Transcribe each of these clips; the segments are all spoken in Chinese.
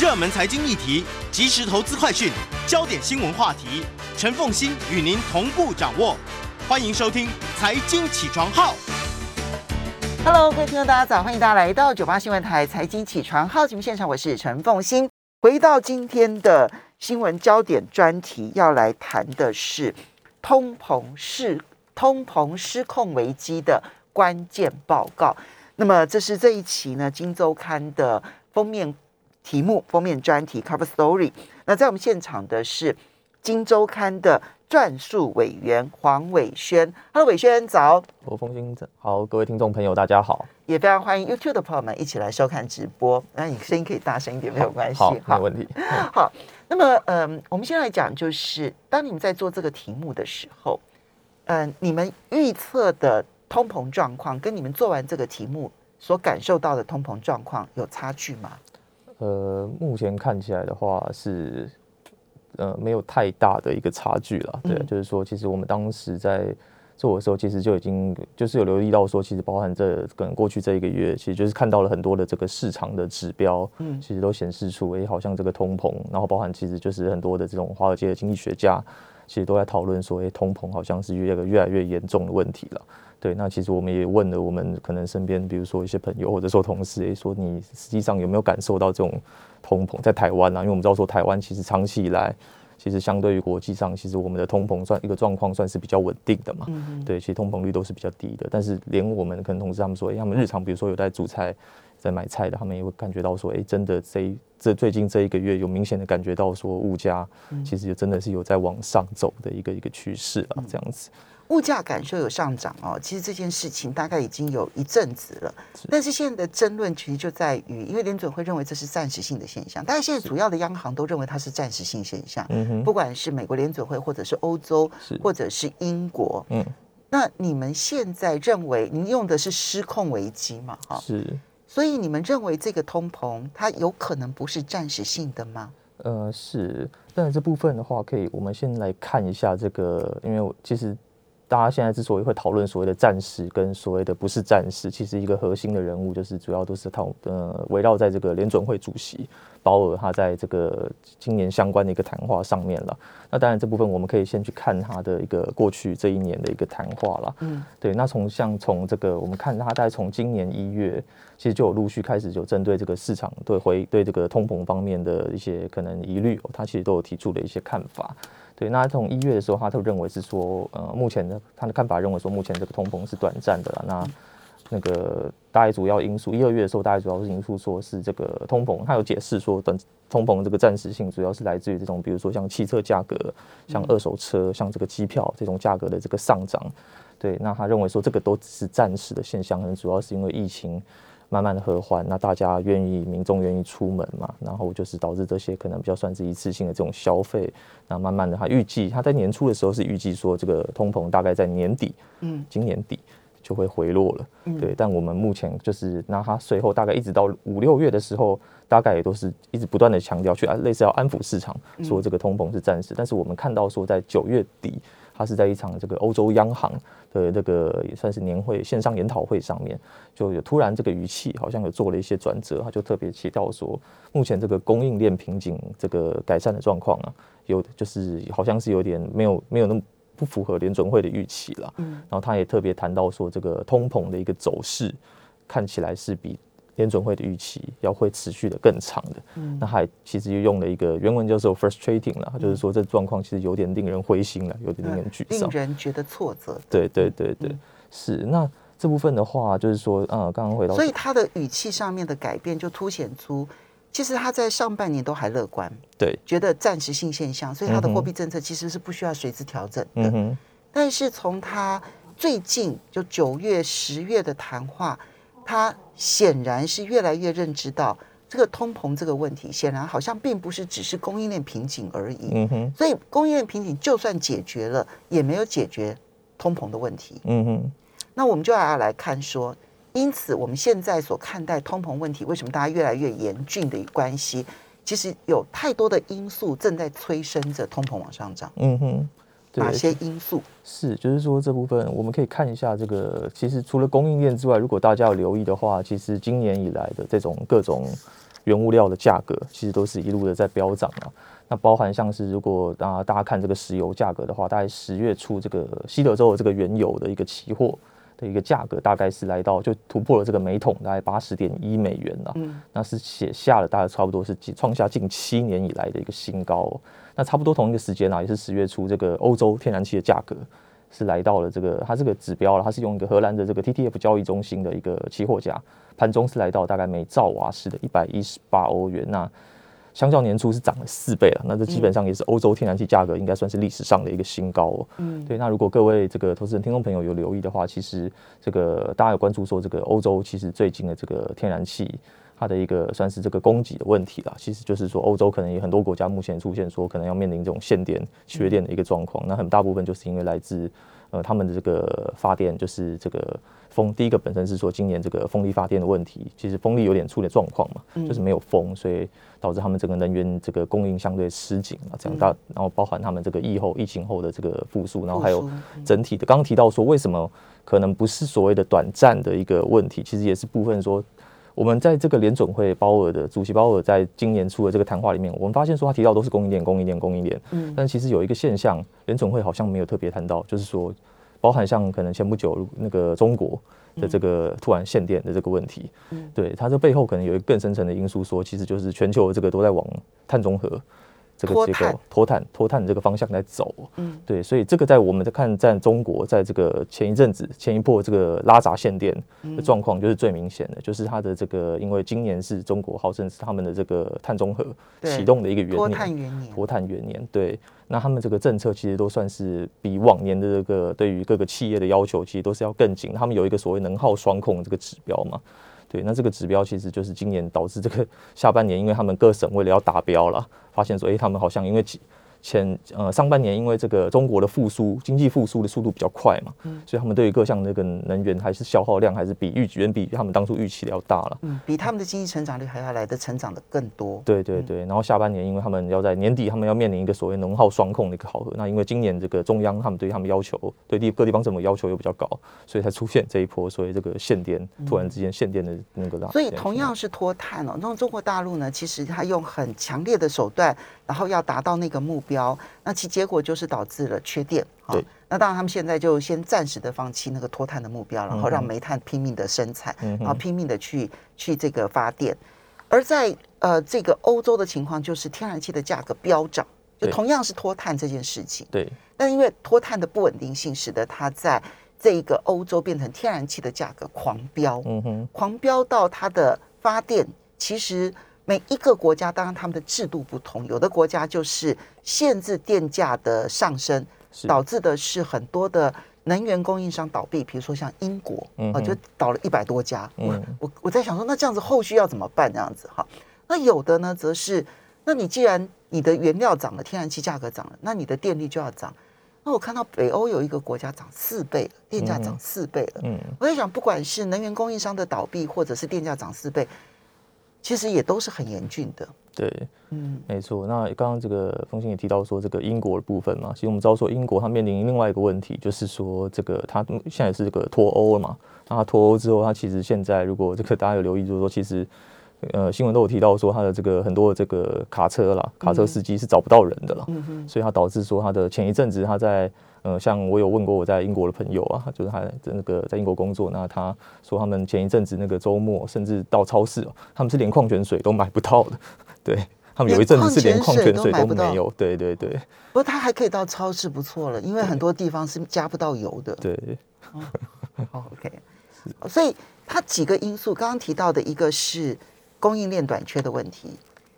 热门财经议题、即时投资快讯、焦点新闻话题，陈凤欣与您同步掌握。欢迎收听《财经起床号》。Hello，各位听众，大家早，欢迎大家来到九八新闻台财经起床号节目现场，我是陈凤欣。回到今天的新闻焦点专题，要来谈的是通膨失通膨失控危机的关键报告。那么，这是这一期呢《金周刊》的封面题目、封面专题 （cover story）。那在我们现场的是《金周刊》的撰述委员黄伟轩。Hello，伟轩早。我风兴好，各位听众朋友，大家好。也非常欢迎 YouTube 的朋友们一起来收看直播。那你声音可以大声一点，没有关系。好，没问题。好，那么嗯，我们先来讲，就是当你们在做这个题目的时候，嗯，你们预测的通膨状况跟你们做完这个题目所感受到的通膨状况有差距吗？呃，目前看起来的话是，呃，没有太大的一个差距了。对，嗯就是说，其实我们当时在做的时候，其实就已经就是有留意到说，其实包含这可能过去这一个月，其实就是看到了很多的这个市场的指标，嗯其实都显示出，哎、好像这个通膨，然后包含其实就是很多的这种华尔街的经济学家，其实都在讨论说，哎、通膨好像是越来越严重的问题了。对，那其实我们也问了我们可能身边，比如说一些朋友或者说同事，诶，说你实际上有没有感受到这种通膨在台湾啊？因为我们知道说台湾其实长期以来，其实相对于国际上，其实我们的通膨算一个状况算是比较稳定的嘛。嗯对，其实通膨率都是比较低的，但是连我们可能同事他们说，诶，他们日常比如说有在煮菜、在买菜的，他们也会感觉到说，诶，真的这一这最近这一个月有明显的感觉到说物价其实真的是有在往上走的一个一个趋势啊，这样子。物价感受有上涨哦，其实这件事情大概已经有一阵子了，但是现在的争论其实就在于，因为联准会认为这是暂时性的现象，但是现在主要的央行都认为它是暂时性现象，嗯哼，不管是美国联准会，或者是欧洲，或者是英国，嗯，那你们现在认为，您用的是失控危机嘛？哈，是。所以你们认为这个通膨它有可能不是暂时性的吗？呃，是，但是这部分的话，可以我们先来看一下这个，因为我其实大家现在之所以会讨论所谓的战士跟所谓的不是战士，其实一个核心的人物就是主要都是讨呃围绕在这个联准会主席鲍尔他在这个今年相关的一个谈话上面了。那当然这部分我们可以先去看他的一个过去这一年的一个谈话了。嗯，对，那从像从这个我们看他大概从今年一月，其实就有陆续开始有针对这个市场对回对这个通膨方面的一些可能疑虑、哦，他其实都有提出了一些看法。对，那从一月的时候，他就认为是说，呃，目前的他的看法认为说，目前这个通膨是短暂的啦。那那个大概主要因素，一二月的时候，大概主要是因素说是这个通膨，他有解释说，短通膨这个暂时性主要是来自于这种，比如说像汽车价格、像二手车、像这个机票这种价格的这个上涨。对，那他认为说这个都只是暂时的现象，可能主要是因为疫情慢慢的和缓，那大家愿意民众愿意出门嘛，然后就是导致这些可能比较算是一次性的这种消费，那慢慢的他预计他在年初的时候是预计说这个通膨大概在年底，嗯，今年底就会回落了，嗯。对，但我们目前就是那他随后大概一直到五六月的时候，大概也都是一直不断的强调去啊类似要安抚市场，说这个通膨是暂时，但是我们看到说在九月底。他是在一场这个欧洲央行的这个也算是年会线上研讨会上面，就有突然这个语气好像有做了一些转折，他就特别提到说，目前这个供应链瓶颈这个改善的状况啊，有就是好像是有点没有没有那么不符合联准会的预期了。嗯然后他也特别谈到说，这个通膨的一个走势看起来是比联准会的预期要会持续的更长的。嗯那还其实又用了一个原文叫做 frustrating 了，就是说这状况其实有点令人灰心了，有点令人沮丧令。人觉得挫折。对对对对，嗯是那这部分的话，就是说，呃，刚刚回到，所以他的语气上面的改变，就凸显出，其实他在上半年都还乐观，对，觉得暂时性现象，所以他的货币政策其实是不需要随之调整的。嗯，但是从他最近就九月、十月的谈话，他显然是越来越认知到这个通膨这个问题，显然好像并不是只是供应链瓶颈而已。嗯哼，所以供应链瓶颈就算解决了，也没有解决通膨的问题。嗯哼，那我们就要来看说，因此我们现在所看待通膨问题，为什么大家越来越严峻的关系，其实有太多的因素正在催生着通膨往上涨。嗯哼，对哪些因素？是，就是说这部分我们可以看一下这个，其实除了供应链之外，如果大家有留意的话，其实今年以来的这种各种原物料的价格，其实都是一路的在飙涨啊。那包含像是如果啊大家看这个石油价格的话，大概十月初这个西德州的这个原油的一个期货的一个价格，大概是来到就突破了这个每桶大概八十点一美元了。嗯，那是写下了大概差不多是创下近七年以来的一个新高。那差不多同一个时间啊，也是十月初这个欧洲天然气的价格。是来到了这个，它这个指标了，它是用一个荷兰的这个 TTF 交易中心的一个期货价，盘中是来到大概每兆瓦时的一百一十八欧元，那相较年初是涨了四倍了，那这基本上也是欧洲天然气价格应该算是历史上的一个新高哦。嗯，对，那如果各位这个投资人、听众朋友有留意的话，其实这个大家有关注说这个欧洲其实最近的这个天然气。它的一个算是这个供给的问题了，其实就是说欧洲可能有很多国家目前出现说可能要面临这种限电、缺电的一个状况，那很大部分就是因为来自呃他们的这个发电，就是这个风。第一个本身是说今年这个风力发电的问题，其实风力有点出点状况嘛，就是没有风，所以导致他们整个能源这个供应相对吃紧啊，这样大，然后包含他们这个疫后疫情后的这个复苏，然后还有整体的刚刚提到说为什么可能不是所谓的短暂的一个问题，其实也是部分说。我们在这个联总会鲍尔的主席鲍尔在今年出的这个谈话里面，我们发现说他提到都是供应链、供应链、供应链。嗯，但其实有一个现象，联总会好像没有特别谈到，就是说，包含像可能前不久那个中国的这个突然限电的这个问题。嗯，对，它这背后可能有一个更深层的因素，说其实就是全球这个都在往碳中和。这个结构脱碳脱碳这个方向来走，嗯，对，所以这个在我们在看在中国在这个前一阵子前一波这个拉闸限电的状况就是最明显的，就是它的这个因为今年是中国号称是他们的这个碳中和启动的一个元年，脱碳元年，脱碳元年，对，那他们这个政策其实都算是比往年的这个对于各个企业的要求其实都是要更紧，他们有一个所谓能耗双控这个指标嘛。对，那这个指标其实就是今年导致这个 下半年，因为他们各省为了要达标了，发现说，哎，他们好像因为。前呃上半年因为这个中国的复苏经济复苏的速度比较快嘛，嗯，所以他们对于各项那个能源还是消耗量还是比预远比他们当初预期的要大了，嗯，比他们的经济成长率还要来的成长的更多。对对对，然后下半年因为他们要在年底他们要面临一个所谓能耗双控的一个考核，那因为今年这个中央他们对他们要求对地各地方政府要求又比较高，所以才出现这一波所谓这个限电突然之间限电的那个。所以同样是脱碳哦，那中国大陆呢，其实他用很强烈的手段，然后要达到那个目标，那其结果就是导致了缺电对。那当然他们现在就先暂时的放弃那个脱碳的目标，然后让煤炭拼命的生产，然后拼命的去去这个发电。而在呃这个欧洲的情况，就是天然气的价格飙涨，就同样是脱碳这件事情。对。但因为脱碳的不稳定性，使得它在这一个欧洲变成天然气的价格狂飙，嗯哼，狂飙到它的发电其实。每一个国家，当然他们的制度不同，有的国家就是限制电价的上升，导致的是很多的能源供应商倒闭。比如说像英国，啊，就倒了一百多家。我我我在想说，那这样子后续要怎么办？这样子哈，那有的呢，则是，那你既然你的原料涨了，天然气价格涨了，那你的电力就要涨。那我看到北欧有一个国家涨四倍了，电价涨四倍了。嗯，我在想，不管是能源供应商的倒闭，或者是电价涨四倍。其实也都是很严峻的。对，嗯，没错。那刚刚这个风信也提到说，这个英国的部分嘛，其实我们知道说，英国它面临另外一个问题，就是说，这个它现在是这个脱欧了嘛。那它脱欧之后，它其实现在如果这个大家有留意，就是说，其实呃新闻都有提到说，它的这个很多的这个卡车啦，卡车司机是找不到人的了。嗯哼。所以它导致说，它的前一阵子它在。呃，像我有问过我在英国的朋友啊，就是他那个在英国工作，那他说他们前一阵子那个周末，甚至到超市哦，他们是连矿泉水都买不到的。对他们有一阵子是连矿泉水都没有。对对对。不过他还可以到超市，不错了，因为很多地方是加不到油的。对。好，OK。所以它几个因素，刚刚提到的一个是供应链短缺的问题，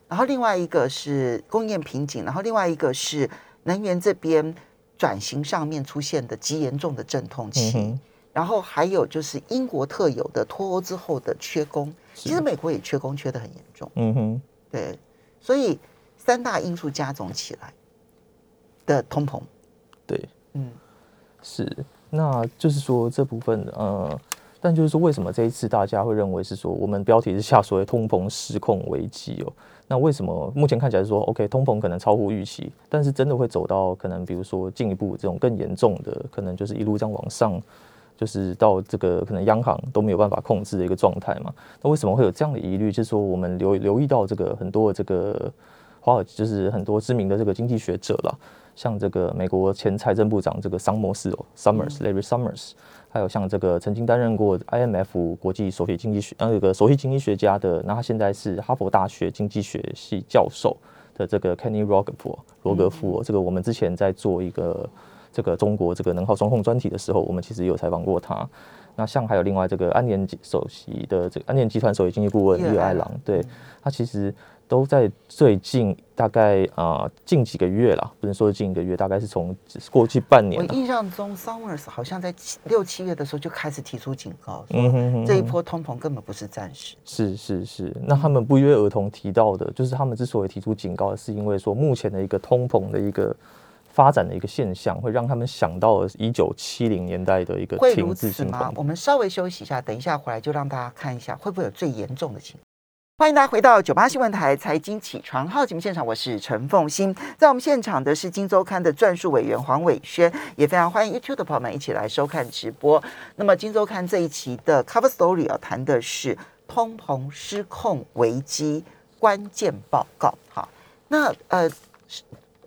然后另外一个是供应链瓶颈，然后另外一个是能源这边。转型上面出现的极严重的阵痛期，然后还有就是英国特有的脱欧之后的缺工，其实美国也缺工，缺的很严重。嗯哼，对，所以三大因素加总起来的通膨，对，嗯，是，那就是说这部分，呃，但就是说为什么这一次大家会认为是说我们标题是下所谓通膨失控危机哦？那为什么目前看起来说，OK，通膨可能超乎预期，但是真的会走到可能，比如说进一步这种更严重的，可能就是一路这样往上，就是到这个可能央行都没有办法控制的一个状态嘛。那为什么会有这样的疑虑？就是说我们留留意到这个很多的这个华尔，就是很多知名的这个经济学者了，像这个美国前财政部长这个桑摩斯哦，Summers，Larry Summers，还有像这个曾经担任过 IMF 国际首席经济学呃这个首席经济学家的，那他现在是哈佛大学经济学系教授的这个 Kenny Rogoff 罗格夫，这个我们之前在做一个。这个中国这个能耗双控专题的时候，我们其实也有采访过他。那像还有另外这个安联首席的这个安联集团首席经济顾问叶爱郎，对他其实都在最近大概啊近几个月了，不能说近一个月，大概是从过去半年。我印象中，Summers 好像在六七月的时候就开始提出警告，说这一波通膨根本不是暂时。是是是，那他们不约而同提到的，就是他们之所以提出警告，是因为说目前的一个通膨的一个。发展的一个现象，会让他们想到一九七零年代的一个停滞性吗？我们稍微休息一下，等一下回来就让大家看一下会不会有最严重的情况。欢迎大家回到九八新闻台财经起床号节目现场，我是陈凤欣，在我们现场的是金周刊的撰述委员黄伟轩，也非常欢迎 YouTube 的朋友们一起来收看直播。那么金周刊这一期的 Cover Story 啊谈的是通膨失控危机关键报告。好，那呃。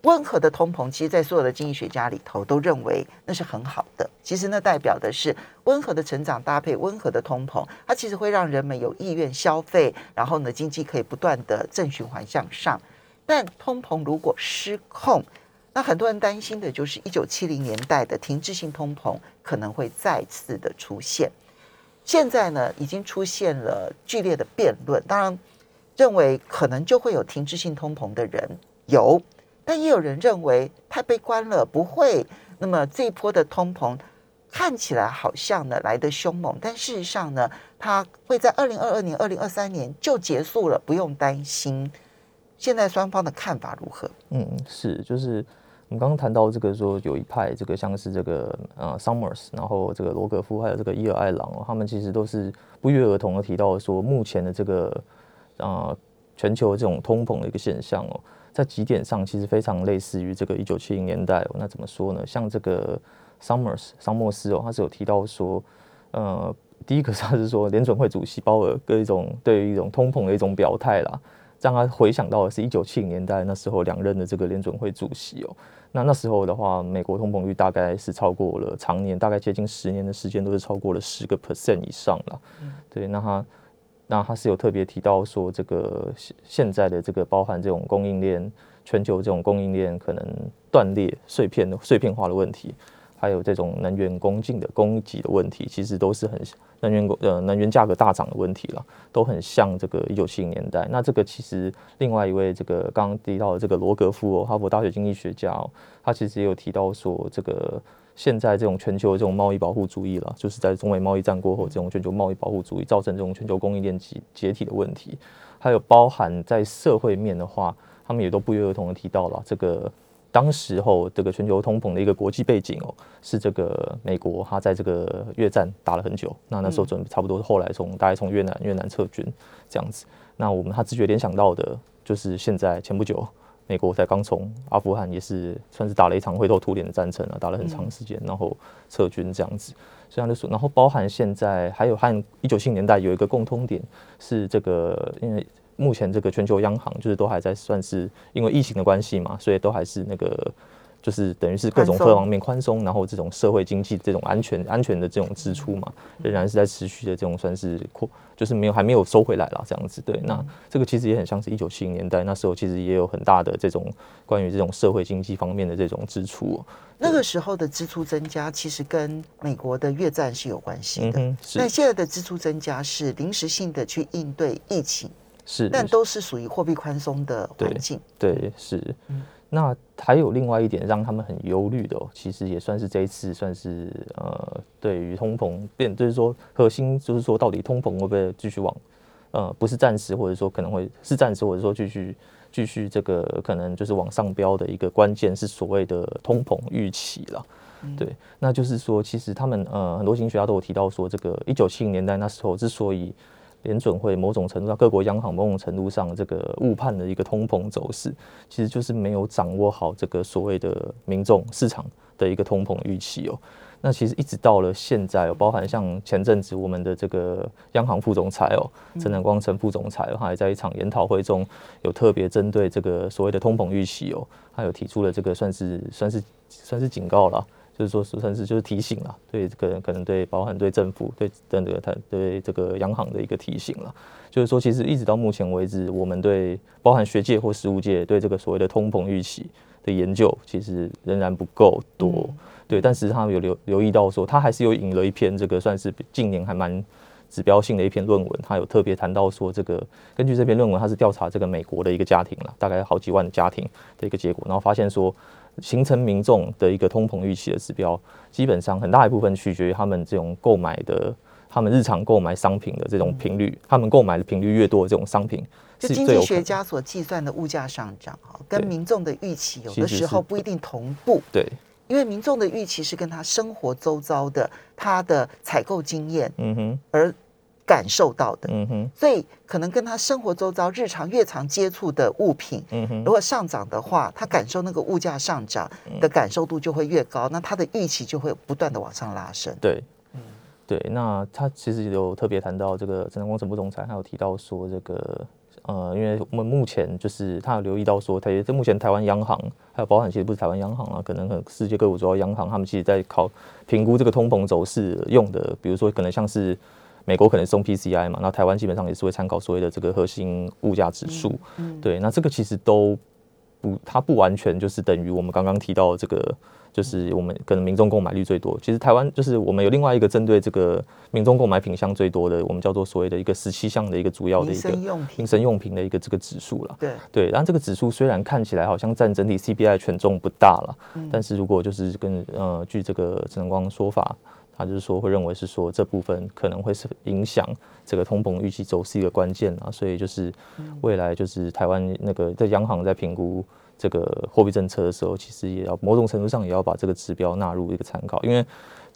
温和的通膨，其实，在所有的经济学家里头都认为那是很好的。其实，那代表的是温和的成长搭配温和的通膨，它其实会让人们有意愿消费，然后呢，经济可以不断的正循环向上。但通膨如果失控，那很多人担心的就是一九七零年代的停滞性通膨可能会再次的出现。现在呢，已经出现了剧烈的辩论。当然，认为可能就会有停滞性通膨的人有。但也有人认为太悲观了，不会。那么这一波的通膨看起来好像呢来得凶猛，但事实上呢，它会在二零二二年、二零二三年就结束了，不用担心。现在双方的看法如何？嗯，是，就是我们刚刚谈到这个，说有一派这个像是这个呃，Summers，然后这个罗格夫，还有这个伊尔艾朗，他们其实都是不约而同的提到说，目前的这个呃全球这种通膨的一个现象哦。在几点上其实非常类似于这个一九七零年代。那怎么说呢？像这个 Summers 桑莫斯哦，他是有提到说，呃，第一个他是说联准会主席鲍尔各一种对于一种通膨的一种表态啦，让他回想到的是一九七零年代那时候两任的这个联准会主席哦。那那时候的话，美国通膨率大概是超过了常年大概接近十年的时间都是超过了十个 percent 以上了。对，那他。那他是有特别提到说，这个现现在的这个包含这种供应链全球这种供应链可能断裂、碎片碎片化的问题，还有这种能源供给的供给的问题，其实都是很能源呃能源价格大涨的问题了，都很像这个一九七零年代。那这个其实另外一位这个刚刚提到的这个罗格夫哦，哈佛大学经济学家哦，他其实也有提到说这个。现在这种全球这种贸易保护主义了，就是在中美贸易战过后，这种全球贸易保护主义造成这种全球供应链解解体的问题，还有包含在社会面的话，他们也都不约而同的提到了这个当时候这个全球通膨的一个国际背景哦，是这个美国他在这个越战打了很久，那那时候准备差不多后来从大概从越南越南撤军这样子，那我们他直觉联想到的就是现在前不久。美国才刚从阿富汗也是算是打了一场灰头土脸的战争啊，打了很长时间，然后撤军这样子。所以他就说，然后包含现在还有和一九七年代有一个共通点是这个，因为目前这个全球央行就是都还在算是因为疫情的关系嘛，所以都还是那个。就是等于是各种各方面宽松，然后这种社会经济这种安全安全的这种支出嘛，仍然是在持续的这种算是扩，就是没有还没有收回来了这样子。对，那这个其实也很像是一九七零年代那时候，其实也有很大的这种关于这种社会经济方面的这种支出。那个时候的支出增加，其实跟美国的越战是有关系的。那现在的支出增加是临时性的去应对疫情，是，但都是属于货币宽松的环境。对，是。那还有另外一点让他们很忧虑的，哦，其实也算是这一次算是呃，对于通膨变，就是说核心就是说到底通膨会不会继续往呃，不是暂时，或者说可能会是暂时，或者说继续继续这个可能就是往上飙的一个关键是所谓的通膨预期了。对，那就是说其实他们呃很多经济学家都有提到说，这个一九七零年代那时候之所以。联准会某种程度上，各国央行某种程度上，这个误判的一个通膨走势，其实就是没有掌握好这个所谓的民众市场的一个通膨预期哦。那其实一直到了现在，包含像前阵子我们的这个央行副总裁哦，陈南光陈副总裁，他还在一场研讨会中有特别针对这个所谓的通膨预期哦，他有提出了这个算是算是算是警告了。就是说，算是就是提醒了，对这个可能对包含对政府对这个他对这个央行的一个提醒了。就是说，其实一直到目前为止，我们对包含学界或实务界对这个所谓的通膨预期的研究，其实仍然不够多。对，但是他们有留留意到说，他还是有引了一篇这个算是近年还蛮指标性的一篇论文，他有特别谈到说，这个根据这篇论文，他是调查这个美国的一个家庭了，大概好几万的家庭的一个结果，然后发现说。形成民众的一个通膨预期的指标，基本上很大一部分取决于他们这种购买的，他们日常购买商品的这种频率，他们购买的频率越多，这种商品是经济学家所计算的物价上涨哈，跟民众的预期有的时候不一定同步。对，因为民众的预期是跟他生活周遭的他的采购经验，嗯哼，而。感受到的，嗯哼，所以可能跟他生活周遭日常越常接触的物品，嗯哼，如果上涨的话，他感受那个物价上涨的感受度就会越高，那他的预期就会不断的往上拉升。对，嗯，对，那他其实有特别谈到这个陈光诚副总裁，他有提到说这个，呃，因为我们目前就是他有留意到说，他这目前台湾央行还有包含其实不是台湾央行啊，可能世界各国主要央行，他们其实在考评估这个通膨走势用的，比如说可能像是。美国可能送 PCI 嘛，那台湾基本上也是会参考所谓的这个核心物价指数，对，那这个其实都不，它不完全就是等于我们刚刚提到这个，就是我们可能民众购买率最多。其实台湾就是我们有另外一个针对这个民众购买品项最多的，我们叫做所谓的一个十七项的一个主要的一个民生用品的一个这个指数了。对对，然后这个指数虽然看起来好像占整体 CPI 权重不大了，但是如果就是跟呃，据这个陈能光说法。他就是说，会认为是说这部分可能会是影响这个通膨预期走势一个关键啊，所以就是未来就是台湾那个在央行在评估这个货币政策的时候，其实也要某种程度上也要把这个指标纳入一个参考，因为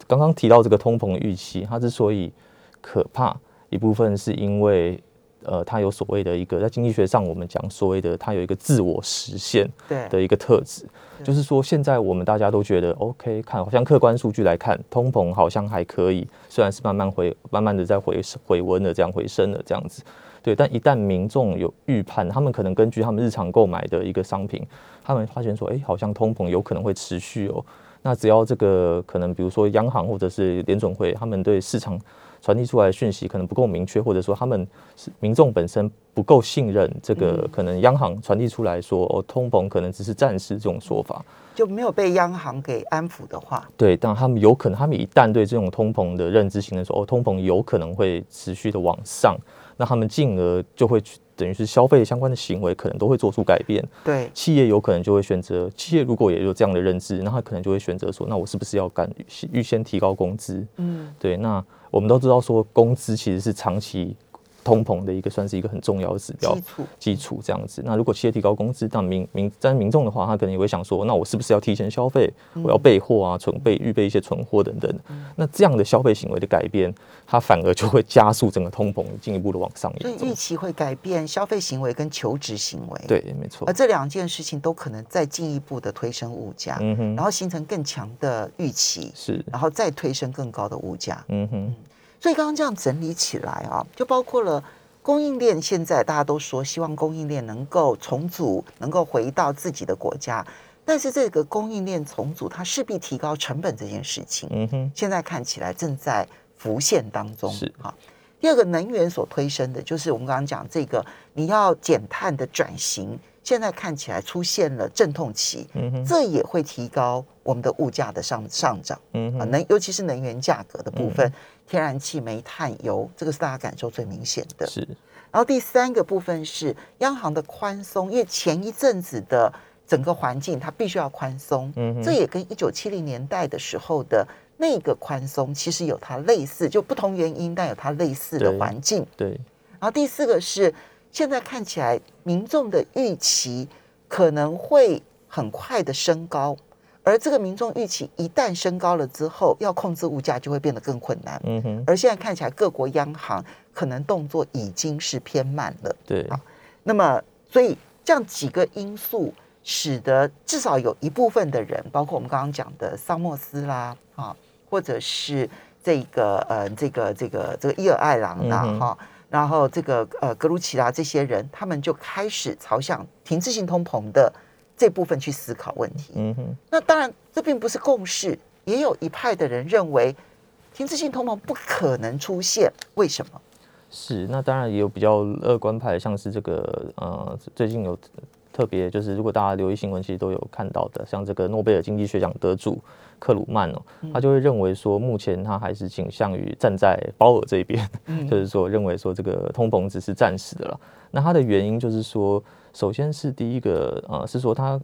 刚刚提到这个通膨预期，它之所以可怕，一部分是因为。呃，它有所谓的一个在经济学上，我们讲所谓的它有一个自我实现的一个特质，就是说现在我们大家都觉得 OK，看好像客观数据来看，通膨好像还可以，虽然是慢慢回慢慢的在回回温的这样回升的这样子，对，但一旦民众有预判，他们可能根据他们日常购买的一个商品，他们发现说，哎，好像通膨有可能会持续哦，那只要这个可能比如说央行或者是联准会，他们对市场。传递出来的讯息可能不够明确，或者说他们是民众本身不够信任这个，可能央行传递出来说哦，通膨可能只是暂时这种说法，就没有被央行给安抚的话，对，但他们有可能，他们一旦对这种通膨的认知形成说哦，通膨有可能会持续的往上，那他们进而就会等于是消费相关的行为可能都会做出改变，对，企业有可能就会选择，企业如果也有这样的认知，那他可能就会选择说，那我是不是要干预先提高工资？嗯，对，那。我们都知道，说工资其实是长期。通膨的一个算是一个很重要的指标基础基础这样子。那如果企业提高工资，但民民但民众的话，他可能也会想说，那我是不是要提前消费？我要备货啊，存备预备一些存货等等。那这样的消费行为的改变，它反而就会加速整个通膨进一步的往上。所以预期会改变消费行为跟求职行为。对，没错。而这两件事情都可能再进一步的推升物价，嗯哼，然后形成更强的预期，是，然后再推升更高的物价，嗯哼。所以刚刚这样整理起来啊，就包括了供应链。现在大家都说希望供应链能够重组，能够回到自己的国家。但是这个供应链重组，它势必提高成本这件事情，嗯哼，现在看起来正在浮现当中。是啊。第二个能源所推升的，就是我们刚刚讲这个你要减碳的转型。现在看起来出现了阵痛期，这也会提高我们的物价的上上涨。啊，能尤其是能源价格的部分，天然气、煤炭、油，这个是大家感受最明显的。是。然后第三个部分是央行的宽松，因为前一阵子的整个环境它必须要宽松，这也跟一九七零年代的时候的那个宽松其实有它类似，就不同原因但有它类似的环境。对。然后第四个是。现在看起来，民众的预期可能会很快的升高，而这个民众预期一旦升高了之后，要控制物价就会变得更困难。嗯哼。而现在看起来，各国央行可能动作已经是偏慢了。对。啊，那么所以这样几个因素，使得至少有一部分的人，包括我们刚刚讲的桑莫斯啦，啊，或者是这个呃这个这个这个伊尔艾朗啦哈，然后这个呃格鲁奇拉这些人，他们就开始朝向停滞性通膨的这部分去思考问题。嗯哼，那当然，这并不是共识，也有一派的人认为停滞性通膨不可能出现，为什么？是，那当然也有比较乐观派，像是这个呃，最近有特别就是，如果大家留意新闻，其实都有看到的，像这个诺贝尔经济学奖得主克鲁曼哦，他就会认为说，目前他还是倾向于站在鲍尔这一边，就是说认为说这个通膨只是暂时的了。那他的原因就是说，首先是第一个呃，是说他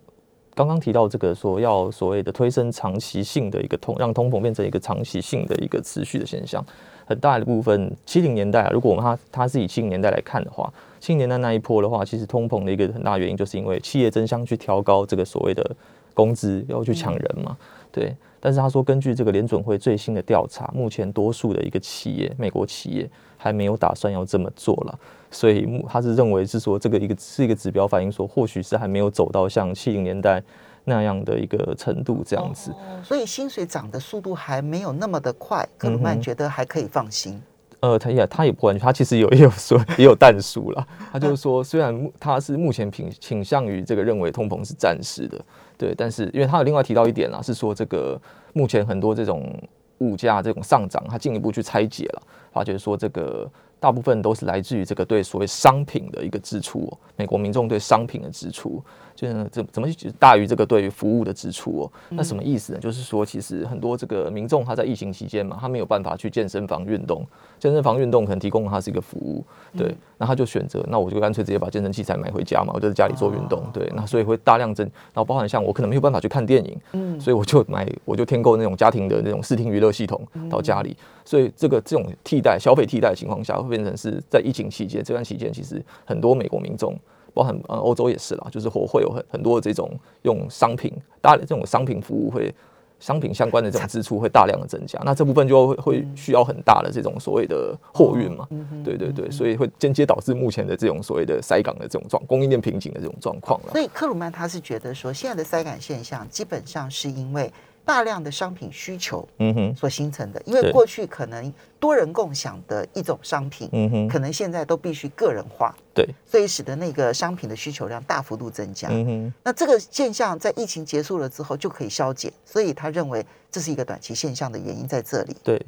刚刚提到这个说要所谓的推升长期性的一个通，让通膨变成一个长期性的一个持续的现象。很大的部分，七零年代啊，如果我们他他是以七零年代来看的话，七零年代那一波的话，其实通膨的一个很大原因，就是因为企业争相去调高这个所谓的工资，要去抢人嘛，对。但是他说，根据这个联准会最新的调查，目前多数的一个企业，美国企业还没有打算要这么做了，所以目他是认为是说这个一个是一个指标反映说，或许是还没有走到像七零年代那样的一个程度这样子。哦所以薪水涨的速度还没有那么的快，克鲁曼觉得还可以放心。呃，他也他也不完全，他其实有也有说也有淡数啦。他就是说，虽然他是目前倾倾向于这个认为通膨是暂时的，对，但是因为他有另外提到一点啦，是说这个目前很多这种物价这种上涨，他进一步去拆解了，发觉说这个大部分都是来自于这个对所谓商品的一个支出、哦，美国民众对商品的支出，就是怎怎么去大于这个对于服务的支出哦？那什么意思呢？就是说，其实很多这个民众他在疫情期间嘛，他没有办法去健身房运动，健身房运动可能提供他是一个服务，对，那他就选择，那我就干脆直接把健身器材买回家嘛，我就在家里做运动，对，那所以会大量增，然后包含像我可能没有办法去看电影，嗯，所以我就买，我就添购那种家庭的那种视听娱乐系统到家里，所以这个这种替代消费替代的情况下，会变成是在疫情期间这段期间，其实很多美国民众。包含呃欧洲也是啦，就是我会有很很多这种用商品大这种商品服务会商品相关的这种支出会大量的增加，那这部分就会会需要很大的这种所谓的货运嘛，对对对，所以会间接导致目前的这种所谓的塞港的这种状供应链瓶颈的这种状况了所。以克鲁曼他是觉得说，现在的塞港现象基本上是因为大量的商品需求嗯哼，所形成的，因为过去可能多人共享的一种商品，嗯哼，可能现在都必须个人化，对，所以使得那个商品的需求量大幅度增加。嗯哼，那这个现象在疫情结束了之后就可以消减，所以他认为这是一个短期现象的原因在这里。对。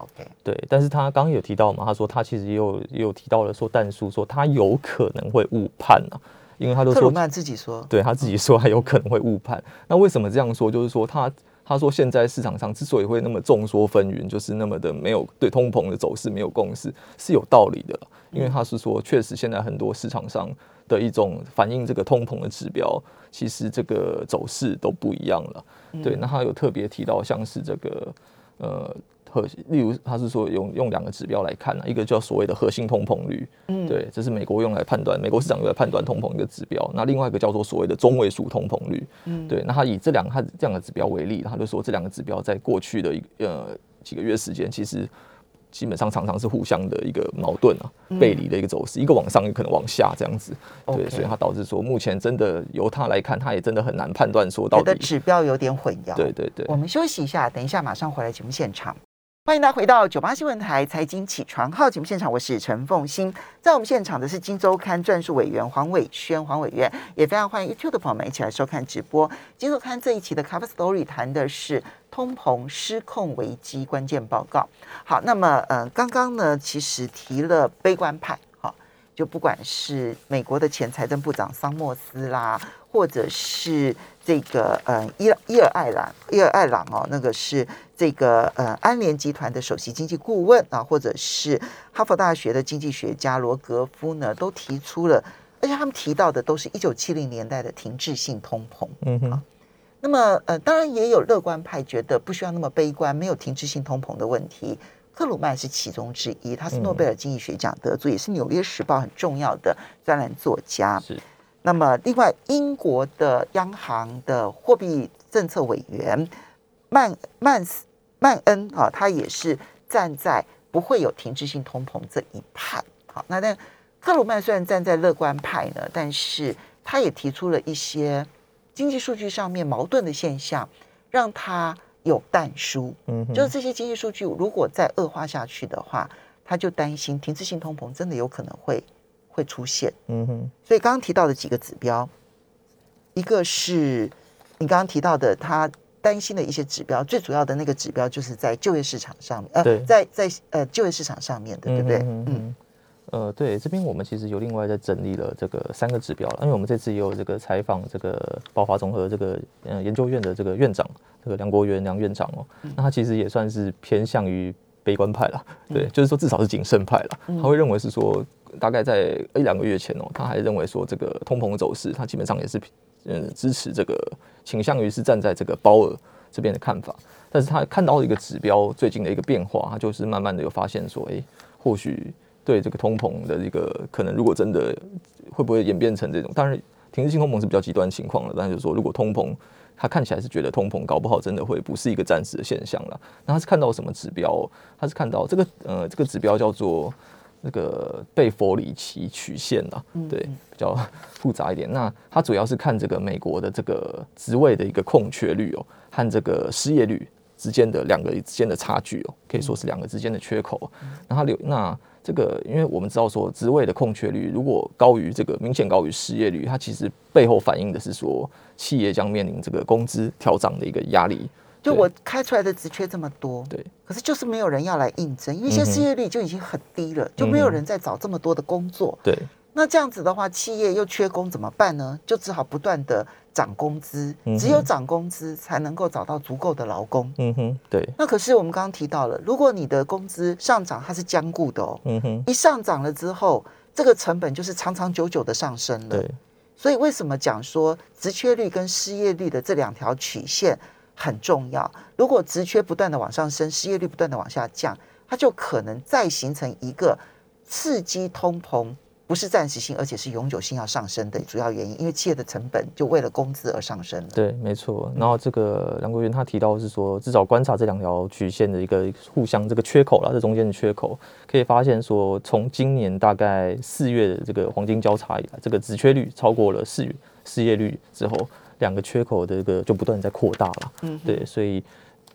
OK，对，但是他刚刚有提到嘛，他说他其实也有也有提到了说，蛋叔说他有可能会误判啊，因为他都说克鲁曼自己说，对他自己说他有可能会误判。那为什么这样说？就是说他他说现在市场上之所以会那么众说纷纭，就是那么的没有对通膨的走势没有共识，是有道理的。因为他是说，确实现在很多市场上的一种反映这个通膨的指标，其实这个走势都不一样了。对，那他有特别提到像是这个呃。核例如，他是说用用两个指标来看呢、一个叫所谓的核心通膨率，嗯，对，这是美国用来判断美国市场用来判断通膨一个指标。那另外一个叫做所谓的中位数通膨率，嗯对。那他以这两个他这样的指标为例，他就说这两个指标在过去的一呃几个月时间，其实基本上常常是互相的一个矛盾啊，背离的一个走势，一个往上，一个可能往下这样子。对，所以它导致说目前真的由他来看，他也真的很难判断说到觉得底。指标有点混淆。对对对我，们休息一下，等一下马上回来节目现场。欢迎大家回到九八新闻台财经起床号节目现场，我是陈凤欣。在我们现场的是《金周刊》撰述委员黄伟轩，黄委员也非常欢迎 YouTube 的朋友们一起来收看直播。《金周刊》这一期的 Cover Story 谈的是通膨失控危机关键报告。好，那么呃，刚刚呢其实提了悲观派，哈、就不管是美国的前财政部长桑莫斯啦，或者是这个呃伊伊尔艾朗伊尔艾朗哦，那个是这个呃安联集团的首席经济顾问啊，或者是哈佛大学的经济学家罗格夫呢，都提出了，而且他们提到的都是一九七零年代的停滞性通膨。嗯哼，那么呃，当然也有乐观派觉得不需要那么悲观，没有停滞性通膨的问题。克鲁曼是其中之一，他是诺贝尔经济学奖得主，也是《纽约时报》很重要的专栏作家。是，那么，另外，英国的央行的货币政策委员曼曼斯曼恩啊，他也是站在不会有停滞性通膨这一派。好，那但克鲁曼虽然站在乐观派呢，但是他也提出了一些经济数据上面矛盾的现象，让他有淡书，嗯，就是这些经济数据如果再恶化下去的话，他就担心停滞性通膨真的有可能会会出现。嗯哼，所以刚刚提到的几个指标，一个是你刚刚提到的他担心的一些指标，最主要的那个指标就是在就业市场上面，呃对，在在呃就业市场上面的，对不对？嗯嗯。呃，对，这边我们其实有另外在整理了这个三个指标了，因为我们这次也有这个采访这个宝华综合这个呃研究院的这个院长，这个梁国元梁院长哦，那他其实也算是偏向于悲观派了，对，就是说至少是谨慎派了，他会认为是说，大概在一两个月前哦，他还认为说这个通膨走势，他基本上也是嗯支持这个倾向于是站在这个鲍尔这边的看法，但是他看到一个指标最近的一个变化，他就是慢慢的有发现说，哎、或许对这个通膨的一个可能，如果真的会不会演变成这种，当然停滞性通膨是比较极端情况了，但是说如果通膨，他看起来是觉得通膨搞不好真的会不是一个暂时的现象了。那他是看到什么指标？他是看到这个呃这个指标叫做那个贝弗里奇曲线啦，对，比较复杂一点。那它主要是看这个美国的这个职位的一个空缺率哦，和这个失业率之间的两个之间的差距哦，可以说是两个之间的缺口。那它留那这个，因为我们知道说职位的空缺率如果高于这个明显高于失业率，它其实背后反映的是说企业将面临这个工资调涨的一个压力。对。就我开出来的职缺这么多，对，可是就是没有人要来应征，因为现在失业率就已经很低了，就没有人在找这么多的工作。对，那这样子的话，企业又缺工怎么办呢？就只好不断的涨工资嗯，只有涨工资才能够找到足够的劳工。嗯哼，对，那可是我们刚刚提到了，如果你的工资上涨，它是僵固的哦，嗯哼，一上涨了之后，这个成本就是长长久久的上升了。对，所以为什么讲说职缺率跟失业率的这两条曲线很重要？如果职缺不断的往上升，失业率不断的往下降，它就可能再形成一个刺激通膨。不是暂时性，而且是永久性要上升的主要原因，因为企业的成本就为了工资而上升了。对，没错。然后这个梁国元他提到是说，至少观察这两条曲线的一个互相这个缺口啦，这中间的缺口，可以发现说，从今年大概四月的这个黄金交叉以来，这个职缺率超过了四月失业率之后，两个缺口的这个就不断在扩大了。嗯，对，所以。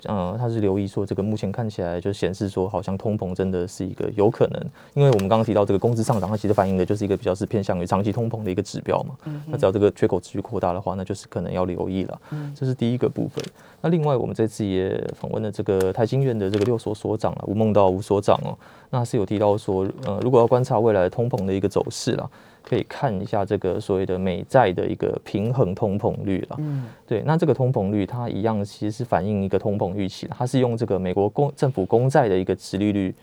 嗯，他是留意说，这个目前看起来就显示说，好像通膨真的是一个有可能，因为我们刚刚提到这个工资上涨，它其实反映的就是一个比较是偏向于长期通膨的一个指标嘛。嗯那只要这个缺口持续扩大的话，那就是可能要留意了。嗯这是第一个部分。那另外，我们这次也访问了这个台经院的这个六所所长了，吴梦道吴所长哦，那是有提到说，呃，如果要观察未来通膨的一个走势啦，可以看一下这个所谓的美债的一个平衡通膨率了。嗯对，那这个通膨率它一样其实是反映一个通膨预期，它是用这个美国公政府公债的一个殖利率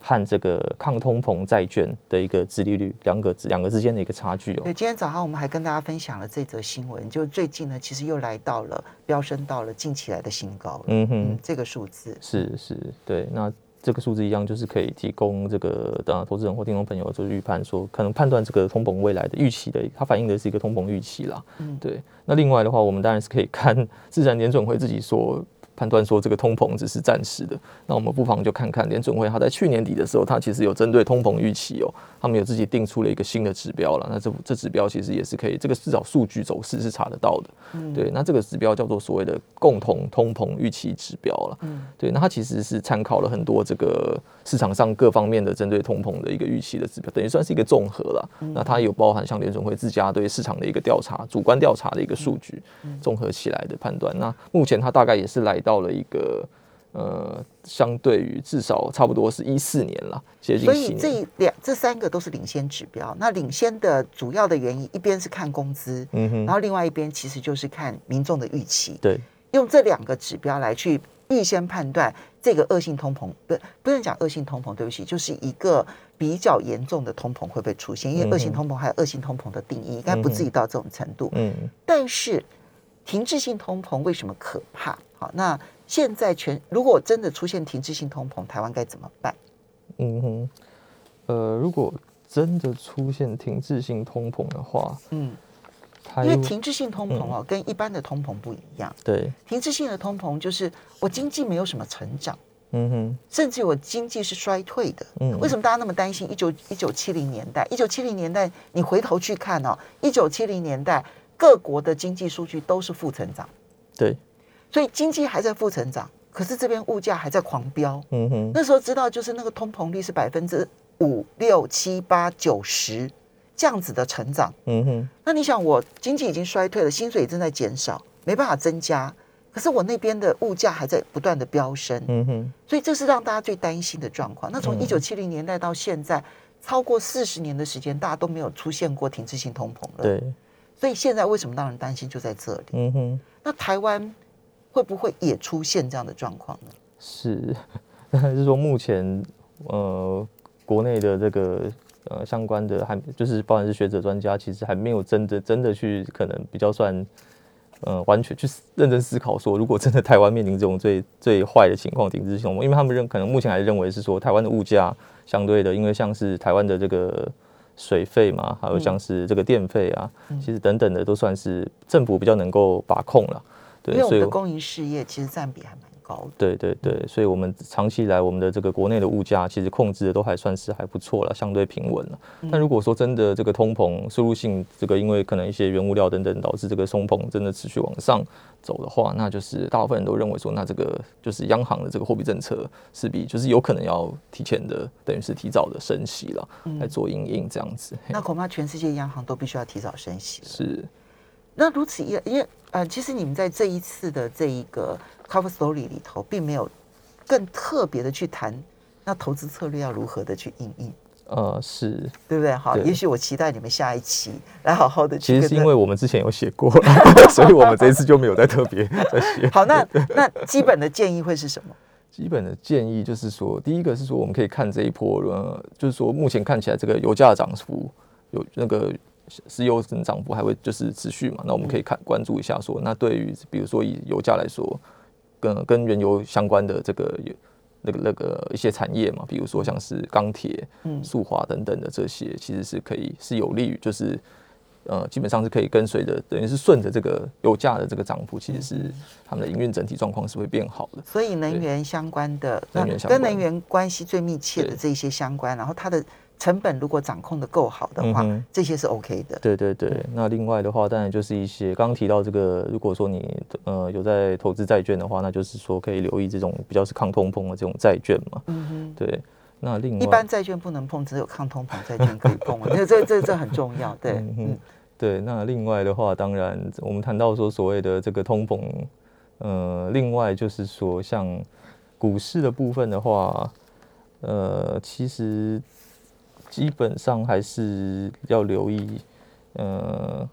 和这个抗通膨债券的一个殖利率两个两个之间的一个差距哦。对，今天早上我们还跟大家分享了这则新闻，就最近呢，其实又来到了飙升到了近期来的新高了。嗯哼嗯，，这个数字是是，对，那这个数字一样，就是可以提供这个呃投资人或听众朋友做预判，说可能判断这个通膨未来的预期的，它反映的是一个通膨预期啦。嗯对。那另外的话，我们当然是可以看自然联准会自己说。判断说这个通膨只是暂时的，那我们不妨就看看联准会，它在去年底的时候，它其实有针对通膨预期哦，他们有自己定出了一个新的指标了。那这这指标其实也是可以，这个至少数据走势是查得到的。嗯对，那这个指标叫做所谓的共同通膨预期指标了。嗯对，那它其实是参考了很多这个市场上各方面的针对通膨的一个预期的指标，等于算是一个综合了。那它有包含像联准会自家对市场的一个调查、主观调查的一个数据，综合起来的判断。那目前它大概也是来到了一个。呃，相对于至少差不多是一四年了，接近所以。这两这三个都是领先指标。那领先的主要的原因，一边是看工资，嗯哼，然后另外一边其实就是看民众的预期。对，用这两个指标来去预先判断这个恶性通膨，不不能讲恶性通膨，对不起，就是一个比较严重的通膨会不会出现？因为恶性通膨还有恶性通膨的定义，应该不至于到这种程度。嗯但是停滞性通膨为什么可怕？好，那现在全如果真的出现停滞性通膨，台湾该怎么办？嗯哼，呃，如果真的出现停滞性通膨的话，嗯，因为停滞性通膨哦，跟一般的通膨不一样。对，停滞性的通膨就是我经济没有什么成长，嗯哼，甚至我经济是衰退的。嗯为什么大家那么担心？一九一九七零年代，一九七零年代，你回头去看哦，一九七零年代各国的经济数据都是负成长。对，所以经济还在负成长，可是这边物价还在狂飙。嗯哼，那时候知道就是那个通膨率是百分之五六七八九十这样子的成长。嗯哼，那你想，我经济已经衰退了，薪水正在减少，没办法增加，可是我那边的物价还在不断的飙升，嗯哼，所以这是让大家最担心的状况。那从嗯一九七零年代到现在，超过四十年的时间，大家都没有出现过停滞性通膨了。，对，所以现在为什么让人担心就在这里？嗯哼，那台湾会不会也出现这样的状况呢？是，但是说目前呃国内的这个呃相关的还就是包含是学者专家，其实还没有真的真的去可能比较算。呃，完全去认真思考说，如果真的台湾面临这种最 最坏的情况，停滞性通膨，因为他们认可能目前还认为是说台湾的物价相对的，因为像是台湾的这个水费嘛，还有像是这个电费啊，嗯其实等等的都算是政府比较能够把控了。对，因为我们的公营事业其实占比还蛮高的。对对对，所以我们长期以来我们的这个国内的物价其实控制的都还算是还不错了，相对平稳了。但如果说真的这个通膨输入性这个因为可能一些原物料等等导致这个通膨真的持续往上走的话，那就是大部分人都认为说，那这个就是央行的这个货币政策势必就是有可能要提前的，等于是提早的升息了，来做应应这样子。那恐怕全世界央行都必须要提早升息了。是那如此一来，因为呃，其实你们在这一次的这一个 cover story 里头，并没有更特别的去谈那投资策略要如何的去应应，呃是，对不对？好，也许我期待你们下一期来好好的。其实是因为我们之前有写过，所以我们这一次就没有再特别再写。好，那那基本的建议会是什么？基本的建议就是说，第一个是说，我们可以看这一波，呃，就是说目前看起来这个油价涨幅有那个石油增长幅还会就是持续嘛，那我们可以看关注一下说，那对于比如说以油价来说，跟跟原油相关的这个那个那个一些产业嘛，比如说像是钢铁、嗯塑化等等的这些，其实是可以是有利于就是。呃，基本上是可以跟随着，等于是顺着这个油价的这个涨幅，其实是他们的营运整体状况是会变好的。所以能源相关的，那能源相关跟能源关系最密切的对这些相关，然后它的成本如果掌控的够好的话，嗯这些是 OK 的。对对对，那另外的话，当然就是一些刚刚提到这个，如果说你呃有在投资债券的话，那就是说可以留意这种比较是抗通膨的这种债券嘛。嗯对，那另，外一般债券不能碰，只有抗通膨债券可以碰。这这这这很重要，对，嗯对，那另外的话，当然我们谈到说所谓的这个通膨，呃，另外就是说像股市的部分的话，呃，其实基本上还是要留意，呃，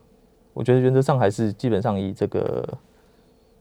我觉得原则上还是基本上以这个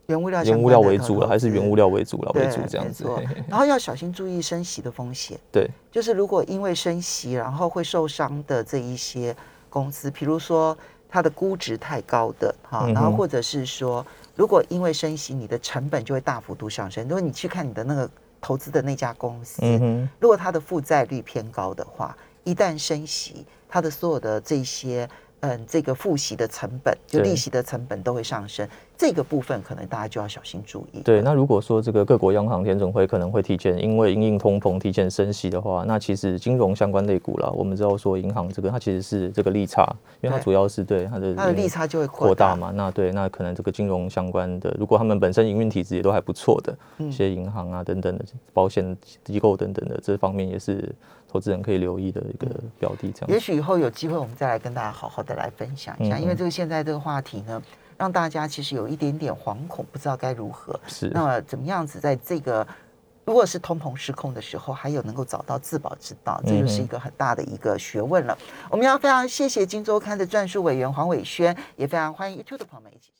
原物料原物料为主了，还是原物料料为主了为主这样子。然后要小心注意升息的风险。对，就是如果因为升息，然后会受伤的这一些公司，比如说它的估值太高的哈，然后或者是说，如果因为升息，你的成本就会大幅度上升。如果你去看你的那个投资的那家公司，嗯，如果它的负债率偏高的话，一旦升息，它的所有的这些嗯这个付息的成本，就利息的成本都会上升。这个部分可能大家就要小心注意。对，那如果说这个各国央行联总会可能会提前因为因应通膨提前升息的话，那其实金融相关类股啦，我们知道说银行这个它其实是这个利差，因为它主要是对它的它的利差就会扩大嘛。那对，那可能这个金融相关的，如果他们本身营运体质也都还不错的，嗯一些银行啊等等的保险机构等等的这方面也是投资人可以留意的一个标的，这样。也许以后有机会，我们再来跟大家好好的来分享一下，嗯因为这个现在这个话题呢，让大家其实有一点点惶恐，不知道该如何。是，那么怎么样子在这个如果是通膨失控的时候，还有能够找到自保之道，这就是一个很大的一个学问了。我们要非常谢谢《金周刊》的撰述委员黄伟轩，也非常欢迎 YouTube 的朋友们一起。